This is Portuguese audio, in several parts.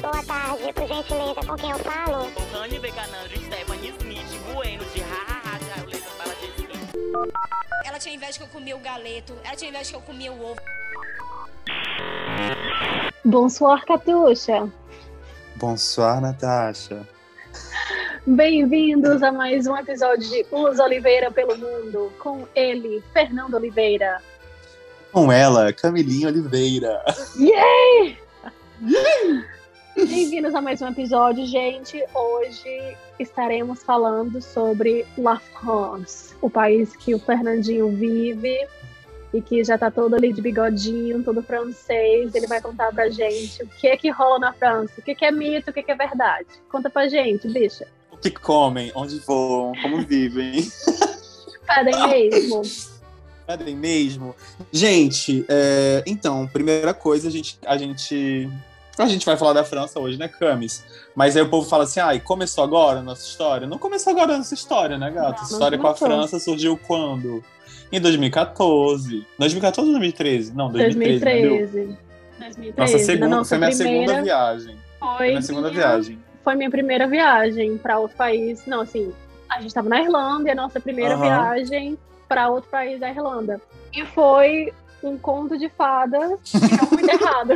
Boa tarde, por gentileza, com quem eu falo? Rani Veganandro, Stephanie Smith, Bueno, de hahaha, Jauleta, fala de Ela tinha inveja que eu comia o galeto, ela tinha inveja que eu comia o ovo. Bonsoir, Catuxa. Bonsoir, Natasha. Bem-vindos a mais um episódio de Us Oliveira pelo Mundo, com ele, Fernando Oliveira. Com ela, Camilinha Oliveira. Yay! Bem-vindos a mais um episódio, gente. Hoje estaremos falando sobre La France, o país que o Fernandinho vive e que já tá todo ali de bigodinho, todo francês. Ele vai contar pra gente o que é que rola na França, o que, que é mito, o que, que é verdade. Conta pra gente, bicha. O que comem, onde voam, como vivem. Pedem mesmo. Pedem mesmo. Gente, é, então, primeira coisa, a gente, a gente. A gente vai falar da França hoje, né, Camis? Mas aí o povo fala assim: ai, começou agora a nossa história? Não começou agora a nossa história, né, gata? Não, história com a. França surgiu quando? Em 2014. 2014 ou 2013? Não, 2013. né, viu? 2013. 2013. Nossa, segunda, nossa foi minha primeira, segunda viagem. Foi Foi minha segunda minha- viagem. Foi minha primeira viagem para outro país. Não, assim, a gente estava na Irlanda e a nossa primeira Aham. viagem para outro país da Irlanda. E foi um conto de fadas que deu muito errado.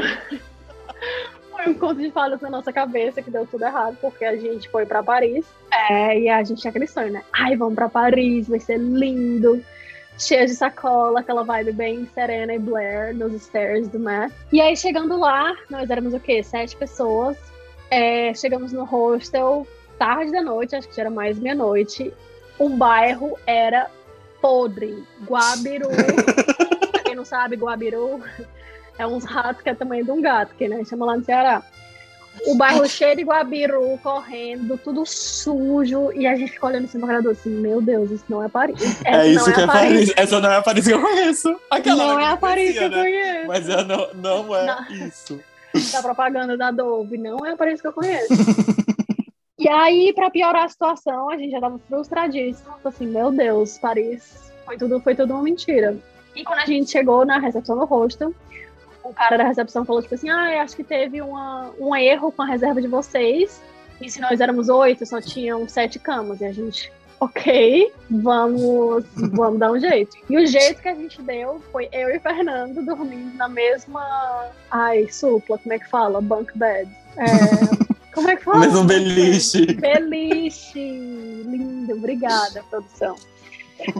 Foi um conto de fadas na nossa cabeça que deu tudo errado, porque a gente foi para Paris. É, e a gente tinha aquele sonho, né? Ai, vamos para Paris, vai ser lindo. Cheia de sacola, aquela vibe bem serena e Blair nos stairs do Met. E aí, chegando lá, nós éramos o quê? Sete pessoas. É, chegamos no hostel tarde da noite, acho que já era mais meia-noite. O bairro era podre. Guabiru. pra quem não sabe, Guabiru é uns ratos que é tamanho de um gato, que né, chama lá no Ceará. O bairro cheio de Guabiru, correndo, tudo sujo, e a gente ficou olhando assim cara do assim, meu Deus, isso não é Paris. Essa É isso que é Paris. Essa não é a Paris que eu conheço. Aquela Não é a Paris que eu né? conheço. Mas é, não, não é Não. isso. da propaganda da Dove, não é a Paris que eu conheço. e aí, pra piorar a situação, a gente já tava frustradíssimo. Assim, meu Deus, Paris, foi tudo, foi tudo uma mentira. E quando a gente chegou na recepção do hostel, o cara da recepção falou, tipo assim, ah, acho que teve uma, um erro com a reserva de vocês. E se nós éramos oito, só tinham sete camas. E a gente, ok, vamos, vamos dar um jeito. E o jeito que a gente deu foi eu e Fernando dormindo na mesma. Ai, supla, como é que fala? Bunk bed. É, como é que fala? Mesmo beliche. Beliche! Lindo, obrigada, produção.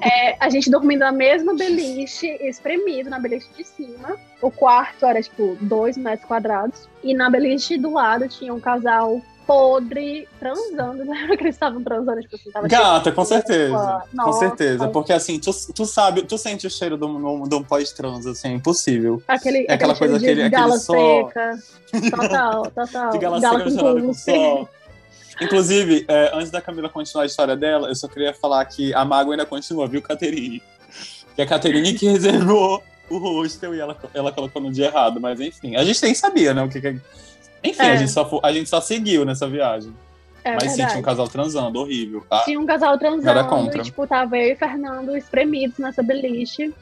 É, a gente dormindo na mesma beliche, espremido na beliche de cima. O quarto era, tipo, dois metros quadrados. E na beliche do lado tinha um casal podre transando. Lembra que eles estavam transando? Tipo assim, tava Gata, cheio com certeza. roupa. Com Nossa, certeza. Porque assim, tu, tu sabe, tu sente o cheiro de um, de um pós-trans, assim, é impossível. Aquele, É aquela aquele coisa, cheiro de aquele- aquele gala sol. seca. Total, total. De gala Gala seca com com sol. Inclusive, é, antes da Camila continuar a história dela, eu só queria falar que a mágoa ainda continua, viu, Caterine? Que é a Caterine que reservou o hostel e ela, ela colocou no dia errado, mas enfim. A gente nem sabia, né? O que, que- Enfim, É. a, gente só, a gente só seguiu nessa viagem. É mas sim, tinha um casal transando, horrível, tá? Tinha um casal transando contra. e, tipo, tava eu e Fernando espremidos nessa beliche.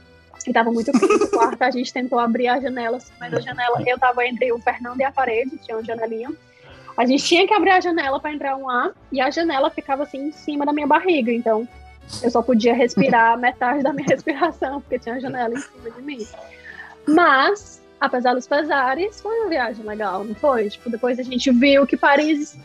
E tava muito quente o quarto. A gente tentou abrir a janela, mas a janela... Eu tava entre o Fernando e a parede, tinha uma janelinha. A gente tinha que abrir a janela pra entrar um ar. E a janela ficava, assim, em cima da minha barriga. Então, eu só podia respirar metade da minha respiração, porque tinha a janela em cima de mim. Mas, apesar dos pesares, foi uma viagem legal, não foi? Tipo, depois a gente viu que Paris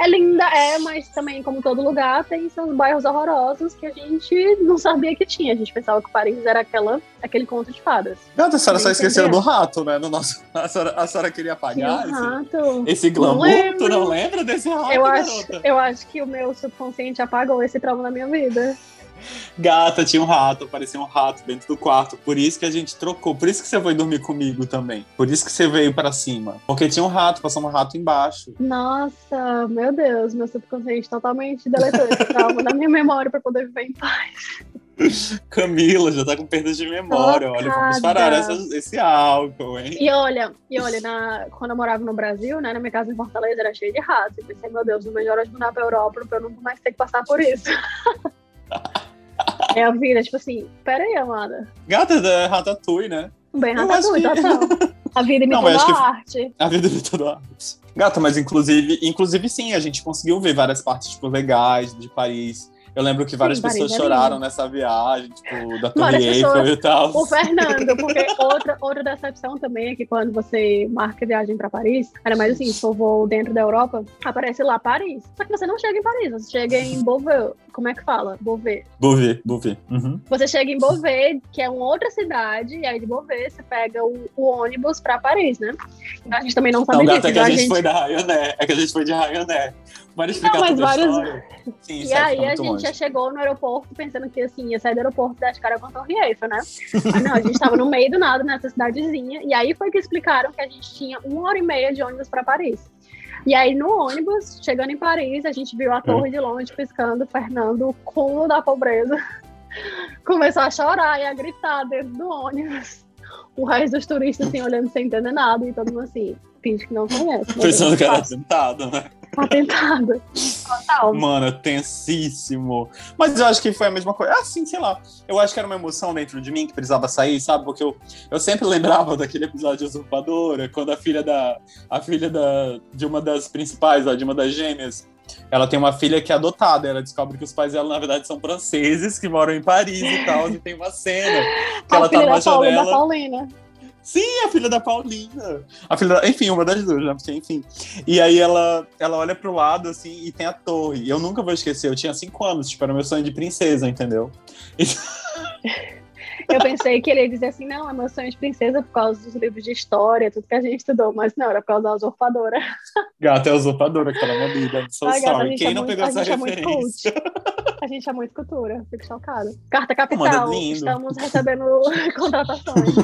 é linda, é, mas também, como todo lugar, tem seus bairros horrorosos que a gente não sabia que tinha. A gente pensava que Paris era aquela, aquele conto de fadas. Gata, a senhora só esqueceu do rato, né? No nosso... a, senhora, a senhora queria apagar um esse, rato. esse glamour? lembro. Tu não lembra desse rato, Eu acho, eu acho que o meu subconsciente apagou esse trauma na minha vida. Gata, tinha um rato, aparecia um rato dentro do quarto. Por isso que a gente trocou. Por isso que você foi dormir comigo também. Por isso que você veio pra cima. Porque tinha um rato, passou um rato embaixo. Nossa, meu Deus, meu subconsciente totalmente deletou esse trauma da minha memória pra poder viver em paz. Camila já tá com perda de memória. Olha, vamos parar essa- esse álcool, hein? E olha, e olha, na, quando eu morava no Brasil, né, na minha casa em Fortaleza, era cheio de ratos. Eu pensei, meu Deus, não melhor eu mudar pra Europa pra eu não mais ter que passar por isso. É a vida, tipo assim, pera aí, amada. Gata da Ratatouille, né? Bem Eu ratatouille, que- total. A vida imitou acho que- a arte. A vida de toda arte. Gata, mas inclusive, inclusive sim, a gente conseguiu ver várias partes tipo, legais de Paris. Eu lembro que várias Sim, pessoas é choraram nessa viagem, tipo, da Torre Eiffel e tal. O Fernando, porque outra, outra decepção também é que quando você marca viagem pra Paris, era mais assim, se for voo dentro da Europa, aparece lá Paris. Só que você não chega em Paris, você chega em Beauvais. Como é que fala? Beauvais. Beauvais, Beauvais. Uhum. Você chega em Beauvais, que é uma outra cidade, e aí de Beauvais você pega o, o ônibus pra Paris, né? Então a gente também não sabe Não, disso. gata, é que então a gente, foi da Ryanair. É que a gente foi de Ryanair. Bora explicar mas a vários-? Sim, E aí a gente longe. já chegou no aeroporto pensando que assim, ia sair do aeroporto da cara com a Torre Eiffel, né? Mas não, a gente tava no meio do nada nessa cidadezinha. E aí foi que explicaram que a gente tinha uma hora e meia de ônibus pra Paris. E aí no ônibus, chegando em Paris, a gente viu a torre de longe piscando, Fernando, o cúmulo da pobreza. Começou a chorar e a gritar dentro do ônibus. O resto dos turistas assim, olhando sem entender nada e todo mundo assim, finge que não conhece. né? Pensando que era Fácil, tentado, né? Atentado. Total. Mano, tensíssimo. Mas eu acho que foi a mesma coisa. Ah, sim, sei lá. Eu acho que era uma emoção dentro de mim que precisava sair, sabe? Porque eu, eu sempre lembrava daquele episódio de Usurpadora, quando a filha da. A filha da, de uma das principais, de uma das gêmeas. Ela tem uma filha que é adotada. Ela descobre que os pais dela, na verdade, são franceses que moram em Paris e tal. E tem uma cena que a ela tá numa Paula janela. Sim, a filha da Paulina. A filha da- Enfim, uma das duas, né? Porque, enfim. E aí ela, ela olha pro lado, assim, e tem a torre. E eu nunca vou esquecer, eu tinha cinco anos, tipo, era meu sonho de princesa, entendeu? Eu pensei que ele ia dizer assim, não, é meu sonho de princesa por causa dos livros de história, tudo que a gente estudou, mas não, era por causa da usurpadora. Gata é a usurpadora que tá na minha vida. I'm so Ai, gata, Quem é não muito- pegou essa é referência? A gente é muito cultura, fico chocada. Carta Capital, Mano, estamos recebendo contratações.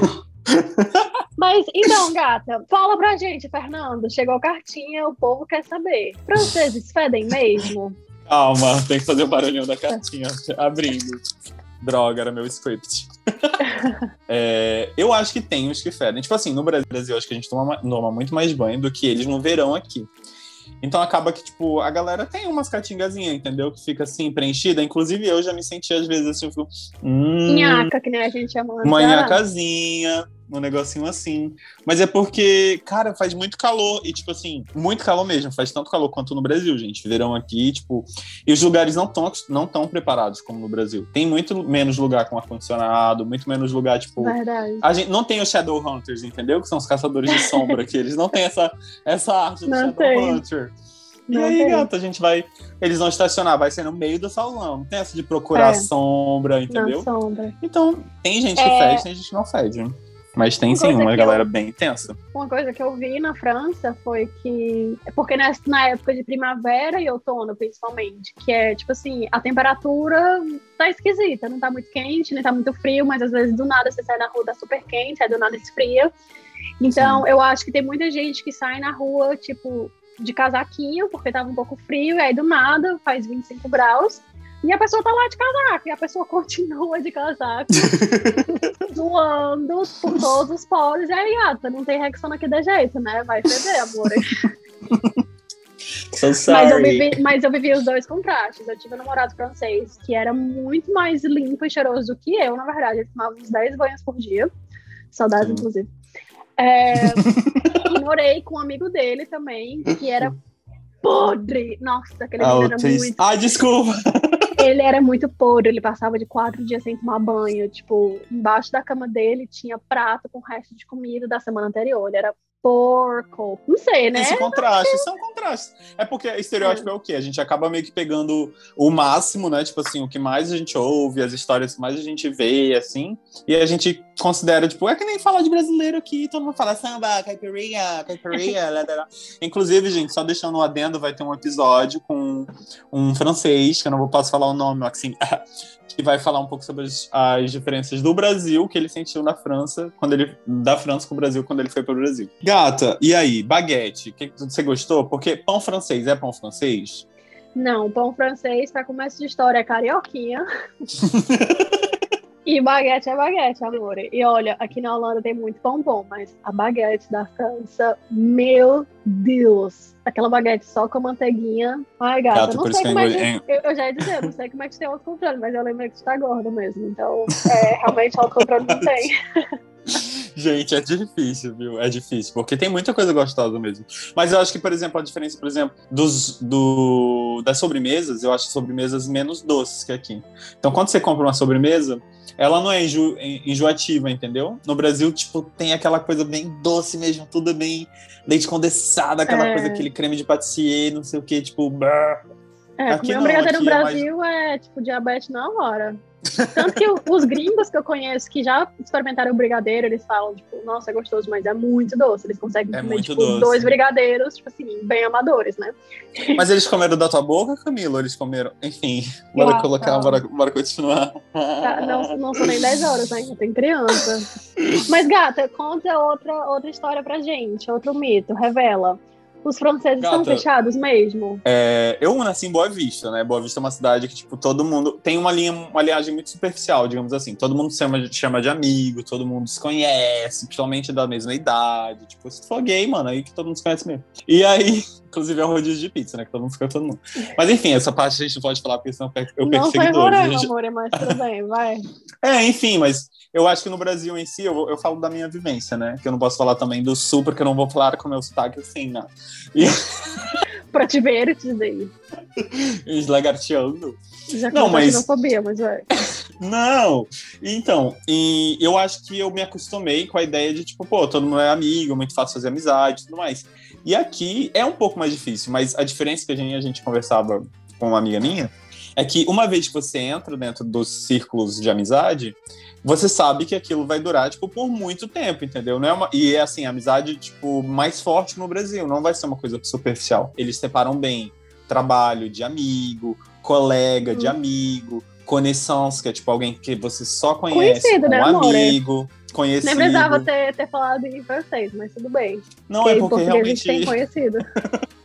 Mas então, gata, fala pra gente, Fernando. Chegou a cartinha, o povo quer saber. Franceses fedem mesmo? Calma, tem que fazer o barulhinho da cartinha abrindo. Droga, era meu script. É, eu acho que tem os que fedem. Tipo assim, no Brasil, eu acho que a gente toma, ma- toma muito mais banho do que eles no verão aqui. Então acaba que, tipo, a galera tem umas catingazinhas, entendeu? Que fica assim, preenchida. Inclusive, eu já me senti, às vezes, assim, eu fico. Hum, Nhaca, que nem a gente chama. uma nhacazinha, um negocinho assim. Mas é porque, cara, faz muito calor. E, tipo assim, muito calor mesmo. Faz tanto calor quanto no Brasil, gente. Verão aqui, tipo. E os lugares não estão não tão preparados como no Brasil. Tem muito menos lugar com ar-condicionado, muito menos lugar, tipo. Verdade. A gente não tem os Shadowhunters, entendeu? Que são os caçadores de sombra, que eles não têm essa, essa arte do Não tem. Shadowhunter. E Não aí, tem. gata, a gente vai. Eles vão estacionar, vai ser no meio do salão. Não tem essa de procurar É. sombra, entendeu? Na sombra. Então, tem gente que É. fede, tem gente que não fede. Mas tem Uma sim uma galera bem intensa. Uma coisa que eu vi na França foi que. Porque na, na época de primavera e outono, principalmente, que é tipo assim, a temperatura tá esquisita, não tá muito quente, nem tá muito frio, mas às vezes do nada você sai na rua, tá super quente, aí do nada esfria. Então, eu acho que tem muita gente que sai na rua, tipo, de casaquinho, porque tava um pouco frio, e aí do nada faz 25 graus. E a pessoa tá lá de casaco, e a pessoa continua de casaco, zoando por todos os poros. E aí, gata, não tem Rexona aqui de jeito, né? Vai feder, amor. So Mas eu, vivi, mas eu vivi os dois contrastes. Eu tive um namorado francês que era muito mais limpo e cheiroso do que eu, na verdade. Ele tomava uns 10 banhos por dia. Saudades, Sim. inclusive. É, e morei com um amigo dele também, que era podre. Nossa, aquele menino era muito. Ai, desculpa. Ele era muito podre, ele passava de quatro dias sem tomar banho. Tipo, embaixo da cama dele tinha prato com resto de comida da semana anterior. Ele era porco. Não sei, né? Esse contraste, são contrastes. É porque estereótipo é o quê? A gente acaba meio que pegando o máximo, né? Tipo assim, o que mais a gente ouve, as histórias que mais a gente vê, assim. E a gente considera, tipo, é que nem falar de brasileiro aqui, todo mundo fala samba, caipirinha, caipirinha, lá, lá, lá. Inclusive, gente, só deixando um adendo, vai ter um episódio com um francês, que eu não vou posso falar o nome, assim, que vai falar um pouco sobre as, as diferenças do Brasil que ele sentiu na França, quando ele da França com o Brasil quando ele foi para o Brasil. Gata, e aí, baguete, que, que você gostou? Porque pão francês é pão francês? Não, pão francês, pra começo de história, é carioquinha. e baguete é baguete, amor. E olha, aqui na Holanda tem muito pão bom, mas a baguete da França, meu Deus. Aquela baguete só com manteiguinha. Ai, gata, Gato, não sei como eu é que... Eu, eu já ia dizer, não sei como é que tem autocontrole, mas eu lembro que tu tá gorda mesmo. Então, é, realmente autocontrole não tem. Gente, é difícil, viu? É difícil, porque tem muita coisa gostosa mesmo. Mas eu acho que, por exemplo, a diferença, por exemplo, dos, do, das sobremesas, eu acho sobremesas menos doces que aqui. Então, quando você compra uma sobremesa, ela não é enjo, enjoativa, entendeu? No Brasil, tipo, tem aquela coisa bem doce mesmo, tudo bem leite condensado, aquela É. coisa, aquele creme de patissier, não sei o que, tipo. brrr. É, Aqui comer um brigadeiro no aqui é mais- Brasil é, tipo diabetes na hora. Tanto que os gringos que eu conheço que já experimentaram o brigadeiro, eles falam, tipo, nossa, é gostoso, mas é muito doce. Eles conseguem É comer, tipo, doce. dois brigadeiros, tipo assim, bem amadores, né? Mas eles comeram da tua boca, Camila? Ou eles comeram. Enfim, bora Ah, colocar, tá. bora, bora continuar. Tá, não, não são nem 10 horas ainda, tem criança. Mas, gata, conta outra, outra história pra gente, outro mito, revela. Os franceses Gata. são fechados mesmo? É, eu nasci em Boa Vista, né? Boa Vista é uma cidade que, tipo, todo mundo tem uma linha, uma linhagem muito superficial, digamos assim. Todo mundo se chama, de- chama de amigo, todo mundo se conhece, principalmente da mesma idade. Tipo, se for gay, mano, aí que todo mundo se conhece mesmo. E aí, inclusive, é um rodízio de pizza, né? Que todo mundo fica todo mundo. Mas enfim, essa parte a gente não pode falar, porque senão eu perco não foi seguidores. Roraima, gente. amor, mas tudo bem, vai. É, enfim, mas eu acho que no Brasil em si, eu, eu falo da minha vivência, né? Que eu não posso falar também do sul, porque eu não vou falar com o meu sotaque assim, né? Pra te ver, te dizer. Eslagarteando. Já Não, não, mas- xenofobia, mas vai. Não! Então, e eu acho que eu me acostumei com a ideia de, tipo, pô, todo mundo é amigo, muito fácil fazer amizade e tudo mais. E aqui é um pouco mais difícil, mas a diferença que a gente, a gente conversava com uma amiga minha é que uma vez que você entra dentro dos círculos de amizade, você sabe que aquilo vai durar, tipo, por muito tempo, entendeu? Não é uma... E é assim, a amizade, tipo, mais forte no Brasil, não vai ser uma coisa superficial. Eles separam bem trabalho de amigo, colega de Hum. amigo, conexões, que é tipo alguém que você só conhece, Conhecido, né, amor? amigo, conhecido. Nem precisava ter, ter falado em francês, mas tudo bem. Não, é porque português a gente tem realmente. conhecido.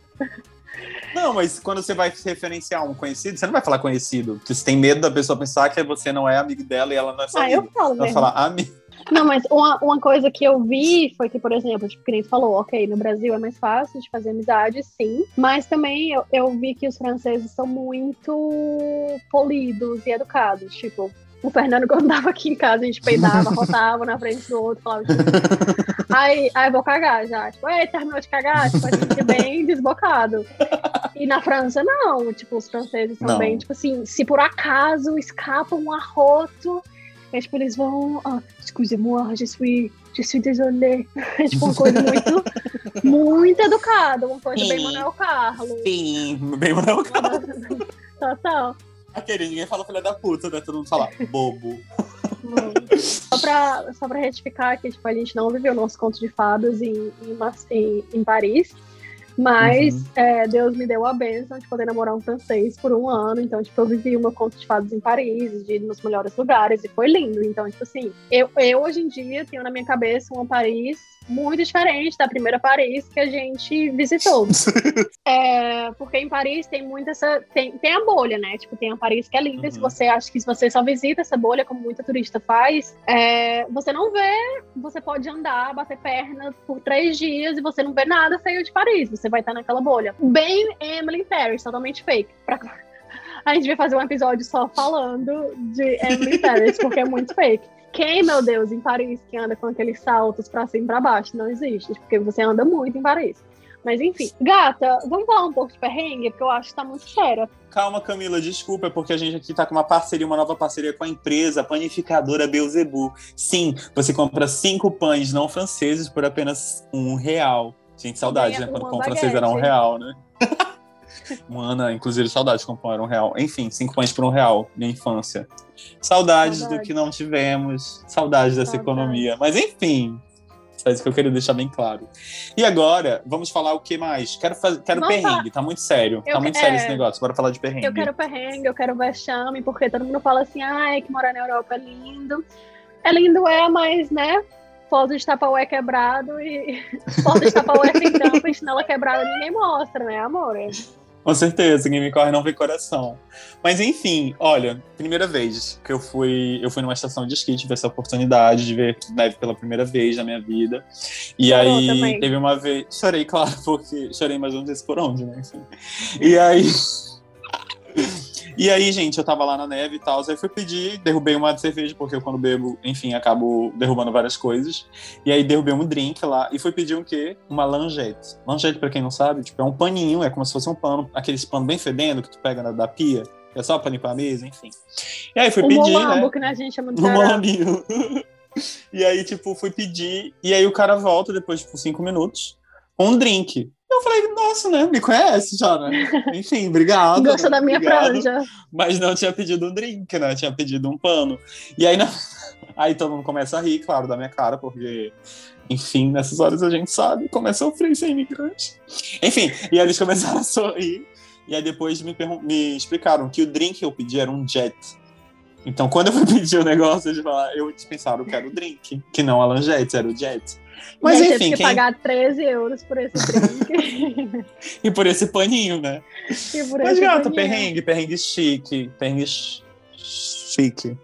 Não, mas quando você vai se referenciar um conhecido, você não vai falar conhecido, porque você tem medo da pessoa pensar que você não é amigo dela e ela não é sua Ah, eu amiga. falo Ela vai mesmo. falar amigo. Não, mas uma, uma coisa que eu vi foi que, por exemplo, tipo, que nem falou, ok, no Brasil é mais fácil de fazer amizade, sim. Mas também eu, eu vi que os franceses são muito polidos e educados. Tipo, o Fernando, quando tava aqui em casa, a gente peidava, rotava na frente do outro, falava tipo, aí, aí vou cagar já. Tipo, ei, terminou de cagar? Tipo, a gente é bem desbocado. E na França, não. Tipo, os franceses são Não. bem, tipo assim, se por acaso escapa um arroto, é tipo, eles vão. Ah, excusez-moi, je suis, je suis désolé. É tipo uma coisa muito, muito educada, uma coisa bem Sim. Manuel Carlos. Sim, bem Manuel Carlos. Total. Aquele, ninguém fala filha da puta, né? Todo mundo fala bobo. Só pra, só pra retificar que tipo, a gente não viveu nosso conto de fadas em, em, em, em Paris. Mas Uhum. é, Deus me deu a bênção de poder namorar um francês por um ano. Então, tipo, eu vivi o meu conto de fadas em Paris, de ir nos melhores lugares, e foi lindo. Então, tipo assim, eu, eu hoje em dia tenho na minha cabeça uma Paris muito diferente da primeira Paris que a gente visitou. É, porque em Paris tem muito essa. Tem, tem a bolha, né? Tipo, tem a Paris que é linda. E se Uhum. você acha que se você só visita essa bolha, como muita turista faz, é, você não vê. Você pode andar, bater perna por três dias e você não vê nada saiu de Paris. Você vai estar naquela bolha. Bem Emily Paris, totalmente fake. Pra- A gente vai fazer um episódio só falando de Emily Paris, porque é muito fake. Quem, meu Deus, em Paris que anda com aqueles saltos pra cima e pra baixo? Não existe, porque você anda muito em Paris. Mas enfim. Gata, vamos falar um pouco de perrengue, porque eu acho que tá muito séria. Calma, Camila, desculpa, é porque a gente aqui tá com uma parceria, uma nova parceria com a empresa panificadora Beuzebu. Sim, você compra cinco pães não franceses por apenas um real. Gente, saudade, né? Quando pão francês era um real, né? Mano, inclusive saudade quando pão era um real. Enfim, cinco pães por um real, minha infância. Saudades do que não tivemos, saudades dessa economia. Mas enfim, só isso que eu queria deixar bem claro. E agora, vamos falar o que mais? Quero, faz... quero Vamos perrengue, tá muito sério. Eu tá muito sério é. esse negócio, bora falar de perrengue. Eu quero perrengue, eu quero vexame, porque todo mundo fala assim, ai, que morar na Europa é lindo. É lindo, é, mas, né? Foto de tapaué quebrado e foto de tapaué sem tampa e chinela quebrada ninguém mostra, né, amor? Com certeza, quem me corre não vê coração. Mas enfim, olha, primeira vez que eu fui, eu fui numa estação de esqui, tive essa oportunidade de ver neve pela primeira vez na minha vida. E Chorou aí também. teve uma vez, chorei, claro, porque chorei, mas não sei se por onde, né? Enfim. E aí E aí, gente, eu tava lá na neve e tal, aí fui pedir, derrubei uma cerveja, porque eu quando bebo, enfim, acabo derrubando várias coisas. E aí derrubei um drink lá e fui pedir um quê? Uma langette. Langette, pra quem não sabe, tipo, é um paninho, é como se fosse um pano, aqueles pano bem fedendo que tu pega na, da pia. É só pra limpar a mesa, enfim. E aí fui o pedir, molambo, né? que a gente chama de Ceará. molambinho. e aí, tipo, fui pedir. E aí o cara volta depois, tipo, cinco minutos com um drink. Eu falei, nossa, né? Me conhece já, né? Enfim, obrigado. Gosta né? da minha franja. Mas não tinha pedido um drink, né? Tinha pedido um pano. E aí, na- aí todo mundo começa a rir, claro, da minha cara, porque, enfim, nessas horas a gente sabe é sofrer ser imigrante. Enfim, e eles começaram a sorrir. E aí depois me, me explicaram que o drink que eu pedi era um jet. Então, quando eu fui pedir o negócio, eles falaram, eu eles pensaram que era o drink, que não a langete, era o jet. Mas e enfim, teve que quem... pagar 13 euros por esse drink. e por esse paninho, né? e por Mas, gata, paninho. perrengue, perrengue chique, perrengue ch- chique.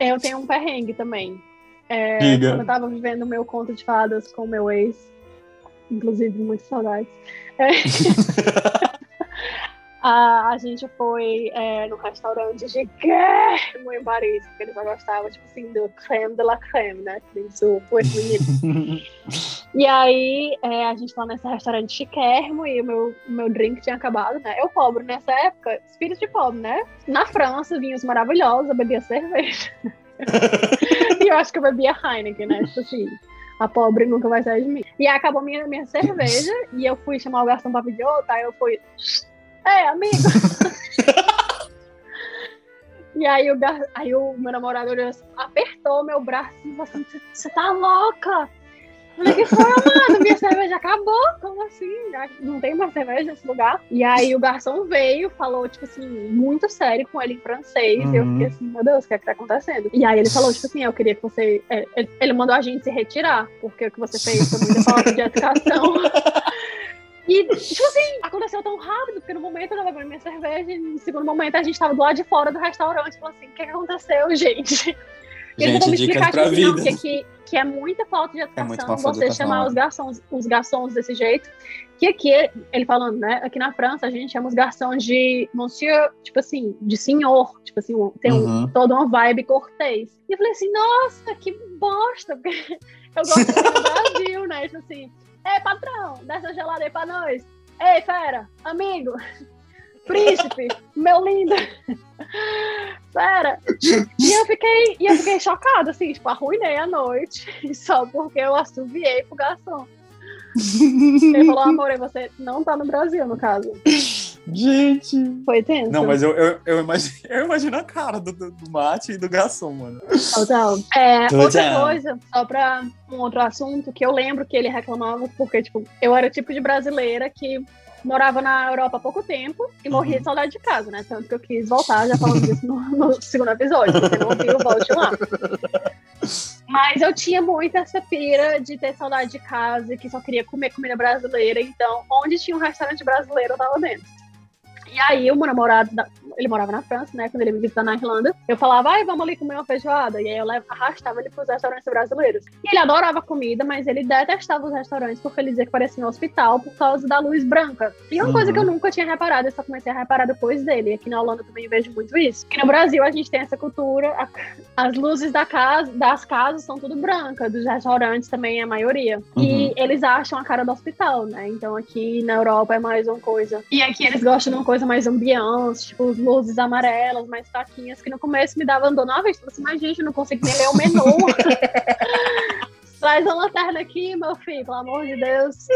Eu tenho um perrengue também. É, Diga. Quando eu tava vivendo o meu conto de fadas com o meu ex, inclusive muitas saudades. É. a, a gente foi é, no restaurante chiquérrimo em Paris, porque ele só gostava, tipo assim, do creme de la creme, né? Isso foi bonito. E aí, é, a gente tá nesse restaurante chiquérrimo e o meu, meu drink tinha acabado, né? Eu pobre nessa época, espírito de pobre, né? Na França, vinhos maravilhosos, eu bebia cerveja. e eu acho que eu bebia Heineken, né? Tipo assim, a pobre nunca vai sair de mim. E aí acabou minha, minha cerveja e eu fui chamar o garçom pra pedir outra, aí eu fui... Ei, amigo! E aí o, gar... aí o meu namorado olhou assim, apertou meu braço e falou assim, "Você- tá louca? Eu Falei, que foi, amado? Minha cerveja acabou? Como assim? Não tem mais cerveja nesse lugar? E aí o garçom veio, falou, tipo assim, muito sério com ele em francês. E eu Uhum. fiquei assim, meu Deus, o que é que tá acontecendo? E aí ele falou, tipo assim, eu queria que você. é, Ele ele mandou a gente se retirar, porque o que você fez foi muita falta de educação. E, tipo assim, aconteceu tão rápido, porque no momento eu tava bebendo minha cerveja, e no segundo momento a gente tava do lado de fora do restaurante. Falou assim, o que, que aconteceu, gente? E Gente, me explicar, tipo assim, não, vida. que, que, que é muita falta de É educação de você chamar é. os garçons, os garçons desse jeito. Que aqui, ele falando, né? Aqui na França, a gente chama os garçons de monsieur, tipo assim, de senhor. Tipo assim, um- tem um, Uhum. toda uma vibe cortês. E eu falei assim, nossa, que bosta, porque eu gosto do Brasil, né? Tipo assim, ei, patrão, dá essa gelada aí pra nós. Ei, fera, amigo, príncipe, meu lindo. Fera. E eu fiquei, e eu fiquei chocada, assim, tipo, arruinei a noite só porque eu assoviei pro garçom. Ele falou, amor, e você não tá no Brasil, no caso. Gente. Foi tenso. Não, mas eu, eu, eu, imagino, eu imagino a cara do, do, do mate e do garçom, mano. Total. É, Total. outra coisa, só pra um outro assunto, que eu lembro que ele reclamava, porque, tipo, eu era o tipo de brasileira que morava na Europa há pouco tempo e morria Uhum. de saudade de casa, né? Tanto que eu quis voltar, já falamos disso no, no segundo episódio, porque não viu, volte lá. Mas eu tinha muito essa pira de ter saudade de casa e que só queria comer comida brasileira, então onde tinha um restaurante brasileiro eu tava dentro. E aí, o namorado, ele morava na França, né? Quando ele me visitou na Irlanda, eu falava, ai, vamos ali comer uma feijoada. E aí eu arrastava ele pros restaurantes brasileiros. E ele adorava comida, mas ele detestava os restaurantes porque ele dizia que parecia um hospital por causa da luz branca. E uma coisa Uhum. que eu nunca tinha reparado, eu só comecei a reparar depois dele. E aqui na Holanda também vejo muito isso. Que no Brasil a gente tem essa cultura, a- as luzes da casa, das casas são tudo branca, dos restaurantes também é a maioria. E eles acham a cara do hospital, né? Então aqui na Europa é mais uma coisa. E aqui eles gostam de uma coisa mais ambiente, tipo luzes amarelas, mais fraquinhas, que no começo me dava na vista. Eu falei assim, mas gente, eu não consigo nem ler o menu. Traz uma lanterna aqui, meu filho, pelo amor de Deus.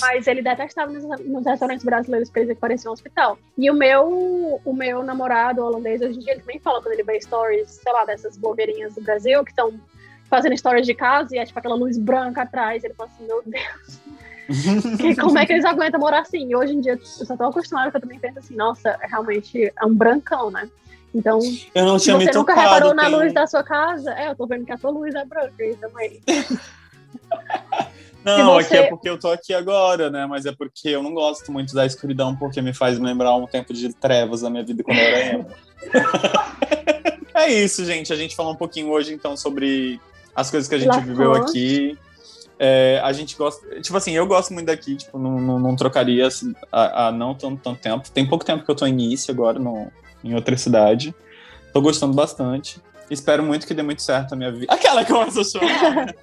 Mas ele detestava nos, nos restaurantes brasileiros que parecia um hospital. E o meu, o meu namorado holandês, hoje em dia, ele também fala quando ele vê stories, sei lá, dessas blogueirinhas do Brasil que estão fazendo stories de casa e é tipo aquela luz branca atrás. Ele fala assim, meu Deus, como é que eles aguentam morar assim? E hoje em dia eu só tô acostumada que eu também penso assim, nossa, realmente é um brancão, né? Então, Eu não tinha me você nunca tocado. reparou na tem- luz da sua casa, é, eu tô vendo que a tua luz é branca aí também. Não, Se aqui é você- porque eu tô aqui agora, né? Mas é porque eu não gosto muito da escuridão, porque me faz lembrar um tempo de trevas da minha vida quando eu era emo. é isso, gente. A gente falou um pouquinho hoje, então, sobre as coisas que a gente La viveu aqui. É, a gente gosta. Tipo assim, eu gosto muito daqui, tipo, não, não, não trocaria assim, há, não tanto, tanto tempo. Tem pouco tempo que eu tô em início agora no, em outra cidade. Tô gostando bastante. Espero muito que dê muito certo a minha vida. Aquela que começa a chorar.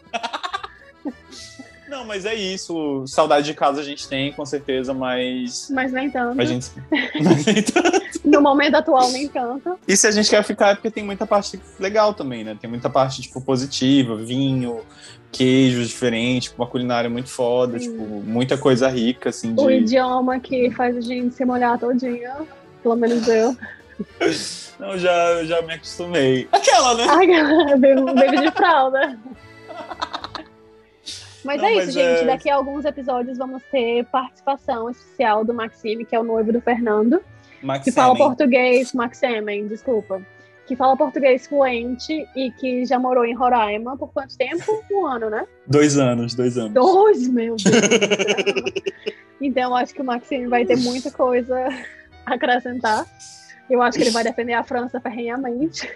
Não, mas é isso. Saudade de casa a gente tem, com certeza, mas. Mas nem tanto. A gente... mas nem tanto. No momento atual, nem tanto. E se a gente quer ficar é porque tem muita parte legal também, né? Tem muita parte, tipo, positiva, vinho, queijos diferentes, tipo, uma culinária muito foda, Sim. tipo, muita coisa rica, assim, de... O idioma que faz a gente se molhar todinha, pelo menos eu. Não, já, já me acostumei. Aquela, né? Bebo, bebo de fralda. Mas Não, é isso, mas gente. é- Daqui a alguns episódios vamos ter participação especial do Maxime, que é o noivo do Fernando, Max que fala português, Maxemen, desculpa. Que fala português fluente e que já morou em Roraima por quanto tempo? Um ano, né? Dois anos, dois anos. Dois, meu Deus. então, eu acho que o Maxime vai ter muita coisa a acrescentar. Eu acho que ele vai defender a França ferrenhamente.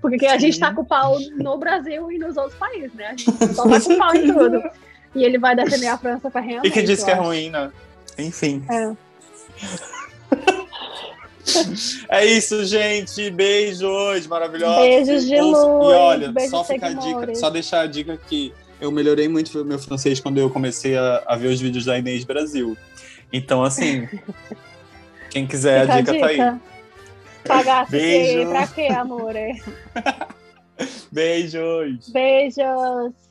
Porque a gente tá com pau no Brasil e nos outros países, né? A gente só tá com pau em tudo. E ele vai defender a França ferrenhamente. E que diz que é ruim, né? Enfim. É. É isso, gente. Beijos maravilhosos. Beijos de luz. E olha, beijos só ficar a dica, só deixar a dica que eu melhorei muito o meu francês quando eu comecei a, a ver os vídeos da Inês Brasil. Então, assim, quem quiser, Fica a dica, tá aí. Pagar Beijo. pra quê, amor? Beijos! Beijos.